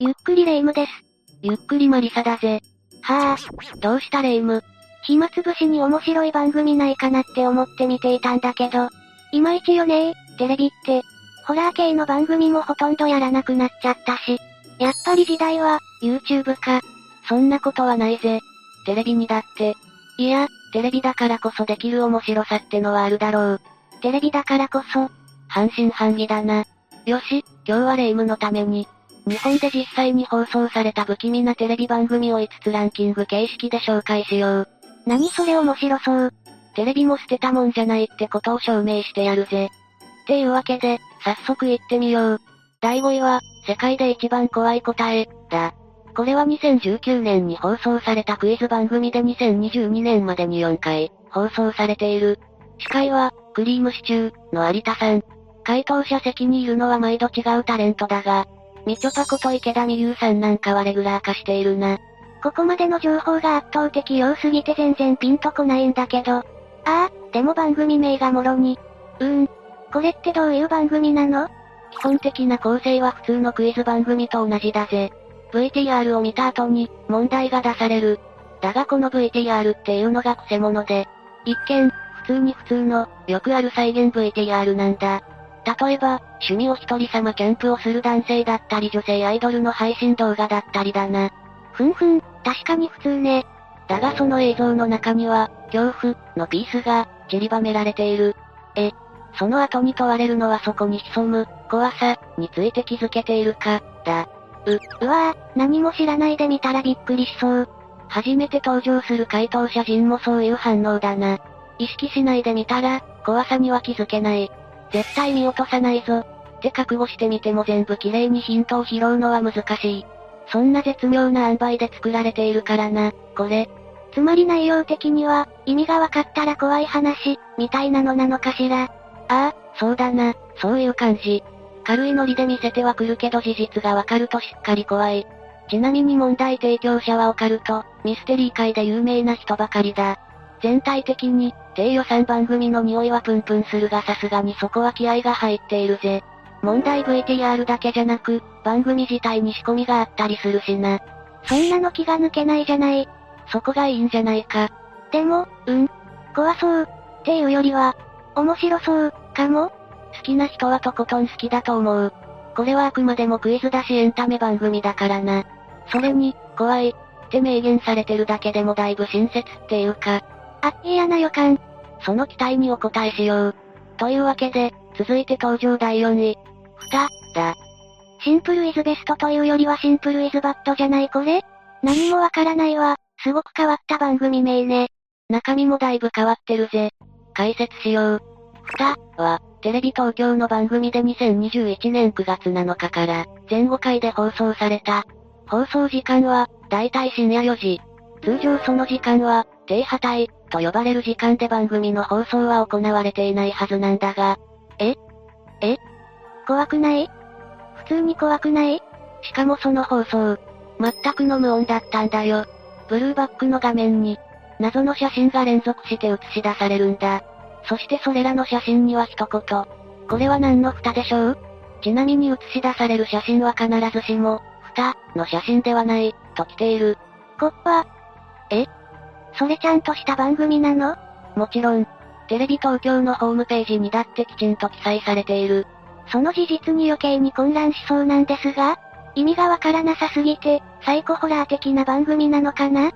ゆっくりレ夢ムです。ゆっくりマリサだぜ。はぁ、どうしたレ夢？ム暇つぶしに面白い番組ないかなって思って見ていたんだけど、いまいちよねー、テレビって。ホラー系の番組もほとんどやらなくなっちゃったし。やっぱり時代は、YouTube か。そんなことはないぜ。テレビにだって。いや、テレビだからこそできる面白さってのはあるだろう。テレビだからこそ、半信半疑だな。よし、今日はレ夢ムのために、日本で実際に放送された不気味なテレビ番組を5つランキング形式で紹介しよう。何それ面白そう。テレビも捨てたもんじゃないってことを証明してやるぜ。っていうわけで、早速行ってみよう。第5位は、世界で一番怖い答え、だ。これは2019年に放送されたクイズ番組で2022年までに4回、放送されている。司会は、クリームシチュー、の有田さん。回答者席にいるのは毎度違うタレントだが、みちょぱこと池田美優さんなんかはレギュラー化しているな。ここまでの情報が圧倒的良すぎて全然ピンとこないんだけど。ああ、でも番組名がもろに。うーん。これってどういう番組なの？基本的な構成は普通のクイズ番組と同じだぜ。VTR を見た後に、問題が出される。だがこの VTR っていうのが癖者で、一見、普通に普通の、よくある再現 VTR なんだ。例えば、趣味お一人様キャンプをする男性だったり女性アイドルの配信動画だったりだな。ふんふん、確かに普通ね。だがその映像の中には、恐怖、のピースが、散りばめられている。え、その後に問われるのはそこに潜む、怖さ、について気づけているか、だ。う、うわぁ、何も知らないで見たらびっくりしそう。初めて登場する回答者陣もそういう反応だな。意識しないで見たら、怖さには気づけない。絶対見落とさないぞ。って覚悟してみても全部綺麗にヒントを拾うのは難しい。そんな絶妙な塩梅で作られているからな、これ。つまり内容的には、意味がわかったら怖い話、みたいなのなのかしら。ああ、そうだな、そういう感じ。軽いノリで見せてはくるけど事実がわかるとしっかり怖い。ちなみに問題提供者はオカルト、ミステリー界で有名な人ばかりだ。全体的に、低予算番組の匂いはプンプンするがさすがにそこは気合が入っているぜ。問題 VTR だけじゃなく、番組自体に仕込みがあったりするしな。そんなの気が抜けないじゃない。そこがいいんじゃないか。でも、うん。怖そう。っていうよりは、面白そう、かも好きな人はとことん好きだと思う。これはあくまでもクイズだしエンタメ番組だからな。それに、怖い、って明言されてるだけでもだいぶ親切っていうか。あ、嫌な予感。その期待にお答えしよう。というわけで、続いて登場第4位。ふた、だ。シンプルイズベストというよりはシンプルイズバッドじゃないこれ？何もわからないわ。すごく変わった番組名ね。中身もだいぶ変わってるぜ。解説しよう。ふた、は、テレビ東京の番組で2021年9月7日から、全5回で放送された。放送時間は、だいたい深夜4時。通常その時間は、低波帯、と呼ばれる時間で番組の放送は行われていないはずなんだが。え？え？怖くない？普通に怖くない？しかもその放送、全くの無音だったんだよ。ブルーバックの画面に、謎の写真が連続して映し出されるんだ。そしてそれらの写真には一言。これは何の蓋でしょう？ちなみに映し出される写真は必ずしも、蓋、の写真ではない、と来ている。コッパ。え？それちゃんとした番組なの？もちろん、テレビ東京のホームページにだってきちんと記載されている。その事実に余計に混乱しそうなんですが、意味がわからなさすぎて、サイコホラー的な番組なのかな？っ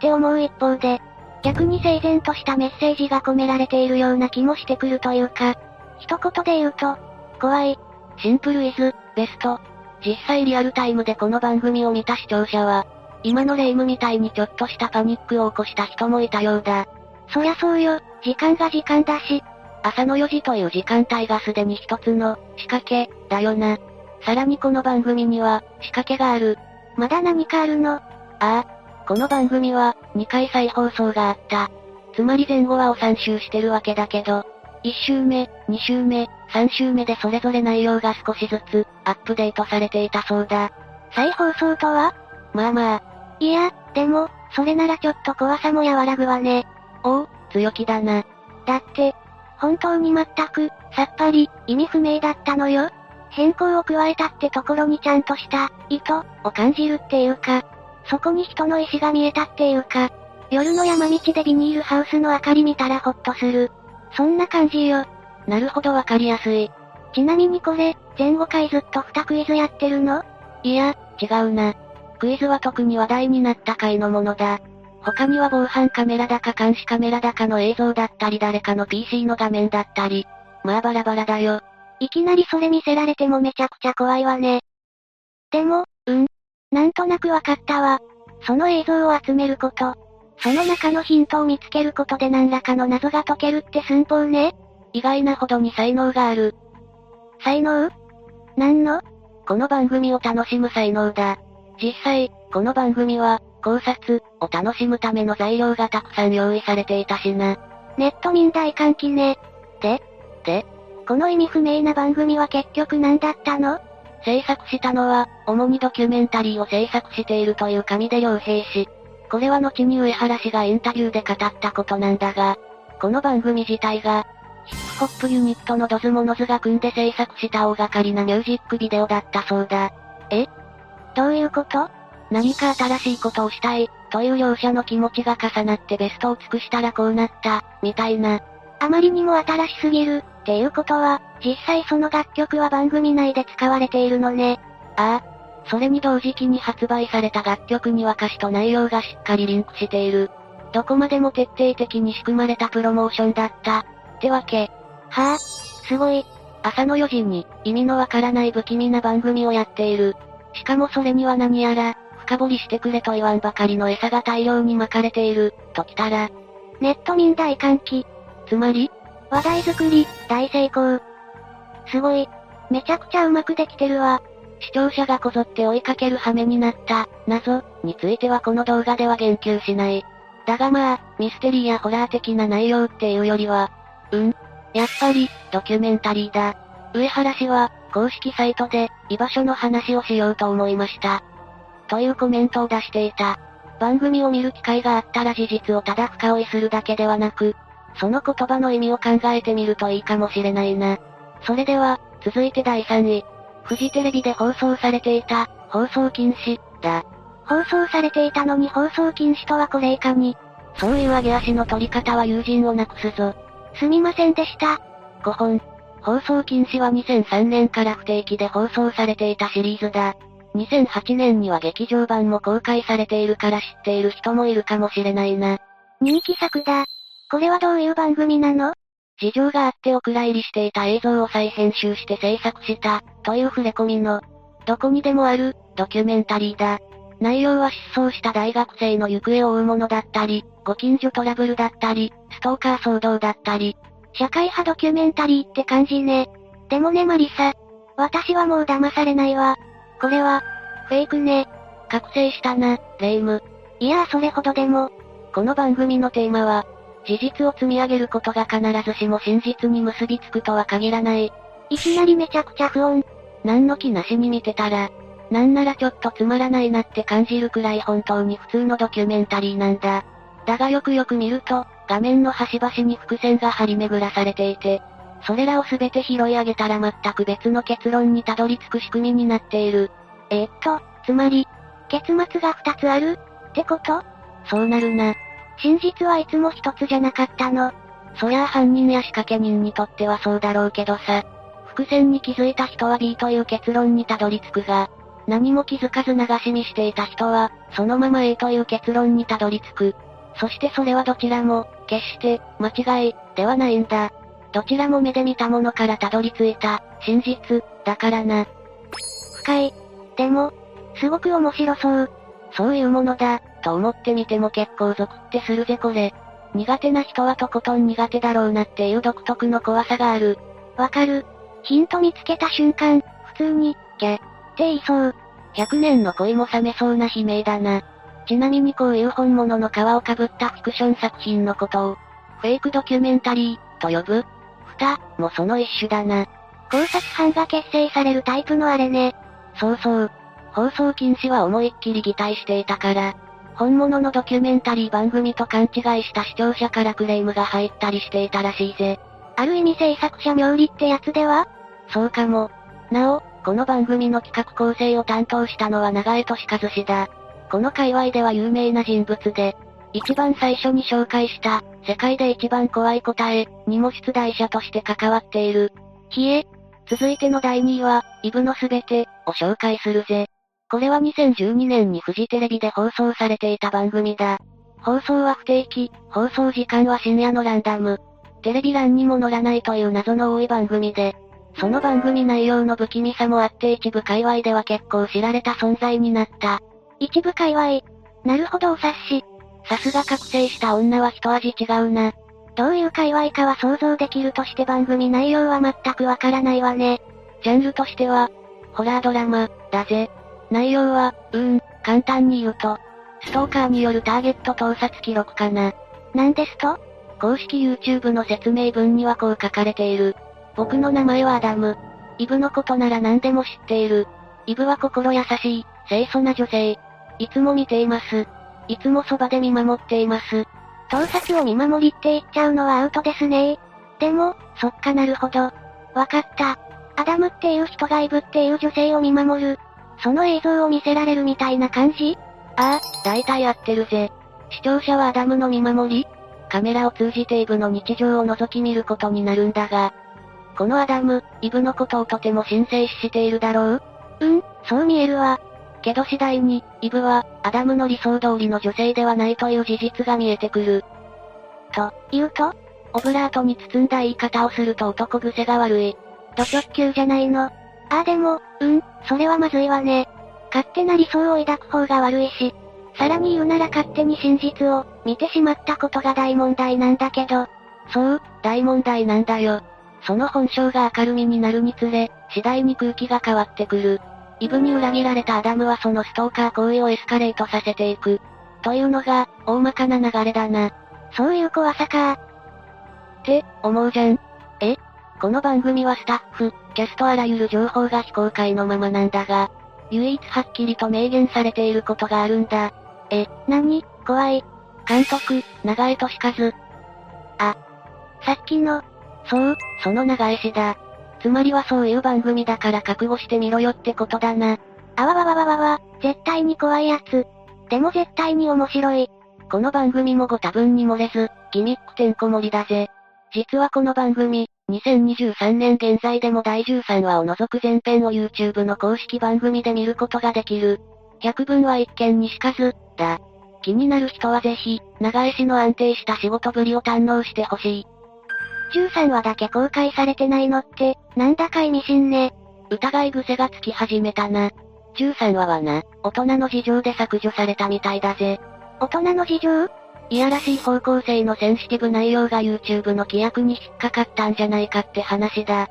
て思う一方で、逆に整然としたメッセージが込められているような気もしてくるというか、一言で言うと、怖い。シンプルイズ、ベスト。実際リアルタイムでこの番組を見た視聴者は、今のレイムみたいにちょっとしたパニックを起こした人もいたようだ。そりゃそうよ、時間が時間だし。朝の4時という時間帯がすでに一つの仕掛け、だよな。さらにこの番組には仕掛けがある。まだ何かあるの？ああ。この番組は2回再放送があった。つまり前後はを3周してるわけだけど、1週目、2週目、3週目でそれぞれ内容が少しずつアップデートされていたそうだ。再放送とは？まあまあ。いや、でも、それならちょっと怖さも和らぐわね。おう、強気だな。だって、本当に全く、さっぱり、意味不明だったのよ。変更を加えたってところにちゃんとした、意図、を感じるっていうか、そこに人の意志が見えたっていうか、夜の山道でビニールハウスの明かり見たらホッとする。そんな感じよ。なるほどわかりやすい。ちなみにこれ、前後回ずっと2クイズやってるの？いや、違うな。クイズは特に話題になった回のものだ。他には防犯カメラだか監視カメラだかの映像だったり誰かの PC の画面だったり。まあバラバラだよ。いきなりそれ見せられてもめちゃくちゃ怖いわね。でも、うん。なんとなくわかったわ。その映像を集めること。その中のヒントを見つけることで何らかの謎が解けるって寸法ね。意外なほどに才能がある。才能？何の？この番組を楽しむ才能だ。実際、この番組は、考察、を楽しむための材料がたくさん用意されていたしな。ネット民大歓喜ね。ででこの意味不明な番組は結局何だったの？制作したのは、主にドキュメンタリーを制作しているという上出良平氏。これは後に上原氏がインタビューで語ったことなんだが、この番組自体が、ヒップホップユニットのドズモノズが組んで制作した大掛かりなミュージックビデオだったそうだ。え？どういうこと？何か新しいことをしたい、という両者の気持ちが重なってベストを尽くしたらこうなった、みたいな。あまりにも新しすぎる、っていうことは、実際その楽曲は番組内で使われているのね。ああ。それに同時期に発売された楽曲には歌詞と内容がしっかりリンクしている。どこまでも徹底的に仕組まれたプロモーションだった。ってわけ。はあ、すごい。朝の4時に、意味のわからない不気味な番組をやっている。しかもそれには何やら、深掘りしてくれと言わんばかりの餌が大量に巻かれている、ときたら。ネット民大歓喜。つまり？話題作り、大成功。すごい。めちゃくちゃうまくできてるわ。視聴者がこぞって追いかける羽目になった、謎、についてはこの動画では言及しない。だがまあ、ミステリーやホラー的な内容っていうよりは、うん？やっぱり、ドキュメンタリーだ。上原氏は、公式サイトで、居場所の話をしようと思いました。というコメントを出していた。番組を見る機会があったら事実をただ深追いするだけではなく、その言葉の意味を考えてみるといいかもしれないな。それでは、続いて第3位。フジテレビで放送されていた、放送禁止、だ。放送されていたのに放送禁止とはこれ以下に。そういう上げ足の取り方は友人をなくすぞ。すみませんでした。5本。放送禁止は2003年から不定期で放送されていたシリーズだ。2008年には劇場版も公開されているから知っている人もいるかもしれないな。人気作だ。これはどういう番組なの？事情があってお蔵入りしていた映像を再編集して制作した、という触れ込みの、どこにでもある、ドキュメンタリーだ。内容は失踪した大学生の行方を追うものだったり、ご近所トラブルだったり、ストーカー騒動だったり。社会派ドキュメンタリーって感じね。でもねマリサ。私はもう騙されないわ。これは、フェイクね。覚醒したな、レイム。いやーそれほどでも。この番組のテーマは、事実を積み上げることが必ずしも真実に結びつくとは限らない。いきなりめちゃくちゃ不穏。何の気なしに見てたら、なんならちょっとつまらないなって感じるくらい本当に普通のドキュメンタリーなんだ。だがよくよく見ると、画面の端々に伏線が張り巡らされていて、それらをすべて拾い上げたら全く別の結論にたどり着く仕組みになっている。えー、っと、つまり、結末が二つある？ってこと？そうなるな。真実はいつも一つじゃなかったの。そりゃあ犯人や仕掛け人にとってはそうだろうけどさ。伏線に気づいた人は B という結論にたどり着くが、何も気づかず流し見していた人は、そのまま A という結論にたどり着く。そしてそれはどちらも、決して、間違い、ではないんだ。どちらも目で見たものからたどり着いた、真実、だからな。深い。でも、すごく面白そう。そういうものだ、と思ってみても結構ゾクってするぜこれ。苦手な人はとことん苦手だろうなっていう独特の怖さがある。わかる。ヒント見つけた瞬間、普通に、け、って言いそう。100年の恋も冷めそうな悲鳴だな。ちなみにこういう本物の皮をかぶったフィクション作品のことを、フェイクドキュメンタリー、と呼ぶ。蓋、もその一種だな。考察班が結成されるタイプのあれね。そうそう。放送禁止は思いっきり擬態していたから、本物のドキュメンタリー番組と勘違いした視聴者からクレームが入ったりしていたらしいぜ。ある意味制作者冥利ってやつでは？そうかも。なお、この番組の企画構成を担当したのは長江俊和氏だ。この界隈では有名な人物で、一番最初に紹介した、世界で一番怖い答え、にも出題者として関わっている。ひえ、続いての第2位は、イブのすべて、を紹介するぜ。これは2012年にフジテレビで放送されていた番組だ。放送は不定期、放送時間は深夜のランダム。テレビ欄にも載らないという謎の多い番組で、その番組内容の不気味さもあって一部界隈では結構知られた存在になった。一部界隈。なるほどお察し。さすが覚醒した女は一味違うな。どういう界隈かは想像できるとして番組内容は全くわからないわね。ジャンルとしては、ホラードラマ、だぜ。内容は、うーん、簡単に言うと、ストーカーによるターゲット盗撮記録かな。何ですと？公式 YouTube の説明文にはこう書かれている。僕の名前はアダム。イブのことなら何でも知っている。イブは心優しい、清楚な女性。いつも見ています。いつもそばで見守っています。盗撮を見守りって言っちゃうのはアウトですねでも、そっかなるほど。わかった。アダムっていう人がイブっていう女性を見守る。その映像を見せられるみたいな感じ？ああ、大体合ってるぜ。視聴者はアダムの見守りカメラを通じてイブの日常を覗き見ることになるんだが、このアダム、イブのことをとても神聖視しているだろう？うん、そう見えるわ。けど次第に、イブは、アダムの理想通りの女性ではないという事実が見えてくる。と、言うとオブラートに包んだ言い方をすると男癖が悪い。ド直球じゃないの。ああでも、うん、それはまずいわね。勝手な理想を抱く方が悪いし。さらに言うなら勝手に真実を、見てしまったことが大問題なんだけど。そう、大問題なんだよ。その本性が明るみになるにつれ、次第に空気が変わってくる。イブに裏切られたアダムはそのストーカー行為をエスカレートさせていく。というのが、大まかな流れだな。そういう怖さかって、思うじゃん。え？この番組はスタッフ、キャストあらゆる情報が非公開のままなんだが、唯一はっきりと明言されていることがあるんだ。え、なに怖い。監督、長江俊和。あ、さっきの、そう、その長江氏だ。つまりはそういう番組だから覚悟してみろよってことだな。あわわわわわわ、絶対に怖いやつ。でも絶対に面白い。この番組もご多分に漏れず、ギミックてんこ盛りだぜ。実はこの番組、2023年現在でも第13話を除く前編を YouTube の公式番組で見ることができる。百分は一見にしかず、だ。気になる人はぜひ、長江氏の安定した仕事ぶりを堪能してほしい。13話だけ公開されてないのって、なんだか意味深ね。疑い癖がつき始めたな。13話はな、大人の事情で削除されたみたいだぜ。大人の事情？いやらしい方向性のセンシティブ内容が YouTube の規約に引っかかったんじゃないかって話だ。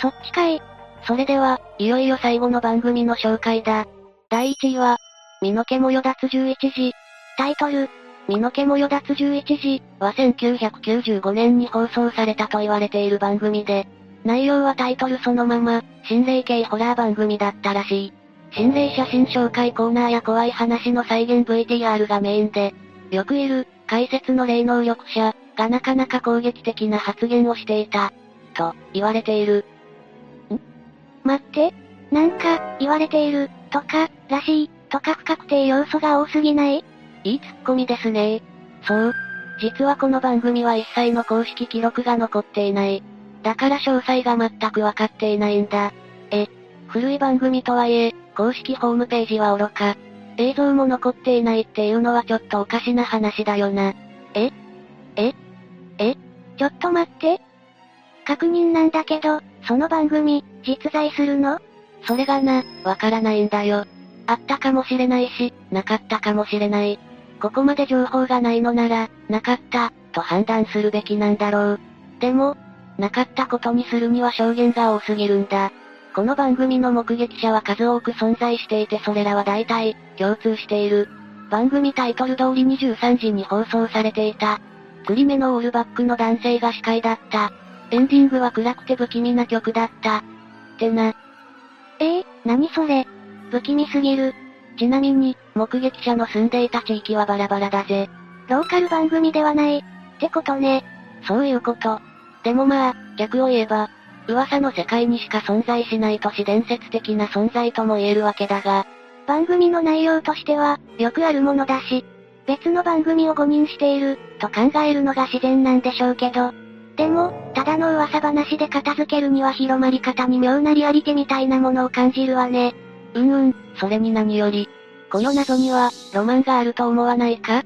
そっちかい。それでは、いよいよ最後の番組の紹介だ。第1位は、身の毛もよだつ11時。タイトル、身の毛もよだつ11時は1995年に放送されたと言われている番組で、内容はタイトルそのまま、心霊系ホラー番組だったらしい。心霊写真紹介コーナーや怖い話の再現 VTR がメインで、よくいる、解説の霊能力者、がなかなか攻撃的な発言をしていた、と、言われている。ん？待って、なんか、言われている、とか、らしい、とか不確定要素が多すぎない？いいツッコミですねそう。実はこの番組は一切の公式記録が残っていない。だから詳細が全くわかっていないんだ。え、古い番組とはいえ、公式ホームページは愚か。映像も残っていないっていうのはちょっとおかしな話だよな。え？え？え？ちょっと待って。確認なんだけど、その番組、実在するの？それがな、わからないんだよ。あったかもしれないし、なかったかもしれない。ここまで情報がないのなら、なかった、と判断するべきなんだろう。でも、なかったことにするには証言が多すぎるんだ。この番組の目撃者は数多く存在していてそれらは大体、共通している。番組タイトル通り23時に放送されていた。釣り目のオールバックの男性が司会だった。エンディングは暗くて不気味な曲だった。ってな。ええー、何それ不気味すぎる。ちなみに、目撃者の住んでいた地域はバラバラだぜ。ローカル番組ではない。ってことね。そういうこと。でもまあ、逆を言えば、噂の世界にしか存在しない都市伝説的な存在とも言えるわけだが、番組の内容としては、よくあるものだし、別の番組を誤認している、と考えるのが自然なんでしょうけど。でも、ただの噂話で片付けるには広まり方に妙なリアリティみたいなものを感じるわね。うんうん、それに何より。この謎には、ロマンがあると思わないか？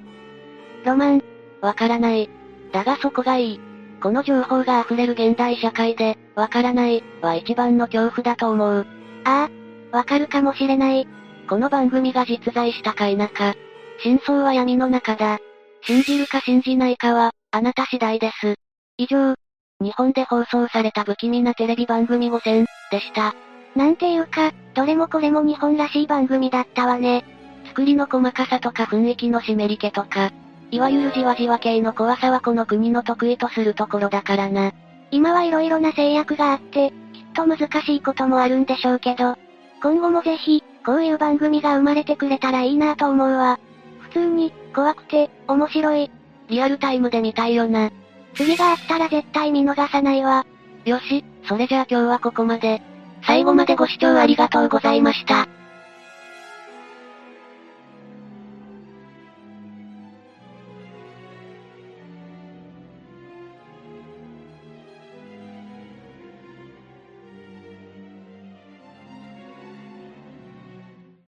ロマンわからない。だがそこがいい。この情報が溢れる現代社会で、わからない、は一番の恐怖だと思う。ああ、わかるかもしれない。この番組が実在したか否か。真相は闇の中だ。信じるか信じないかは、あなた次第です。以上、日本で放送された不気味なテレビ番組5選、でした。なんていうか、どれもこれも日本らしい番組だったわね。作りの細かさとか雰囲気の湿り気とか、いわゆるじわじわ系の怖さはこの国の得意とするところだからな。今はいろいろな制約があって、きっと難しいこともあるんでしょうけど、今後もぜひ、こういう番組が生まれてくれたらいいなと思うわ。普通に、怖くて、面白い。リアルタイムで見たいよな。次があったら絶対見逃さないわ。よし、それじゃあ今日はここまで。最後までご視聴ありがとうございました。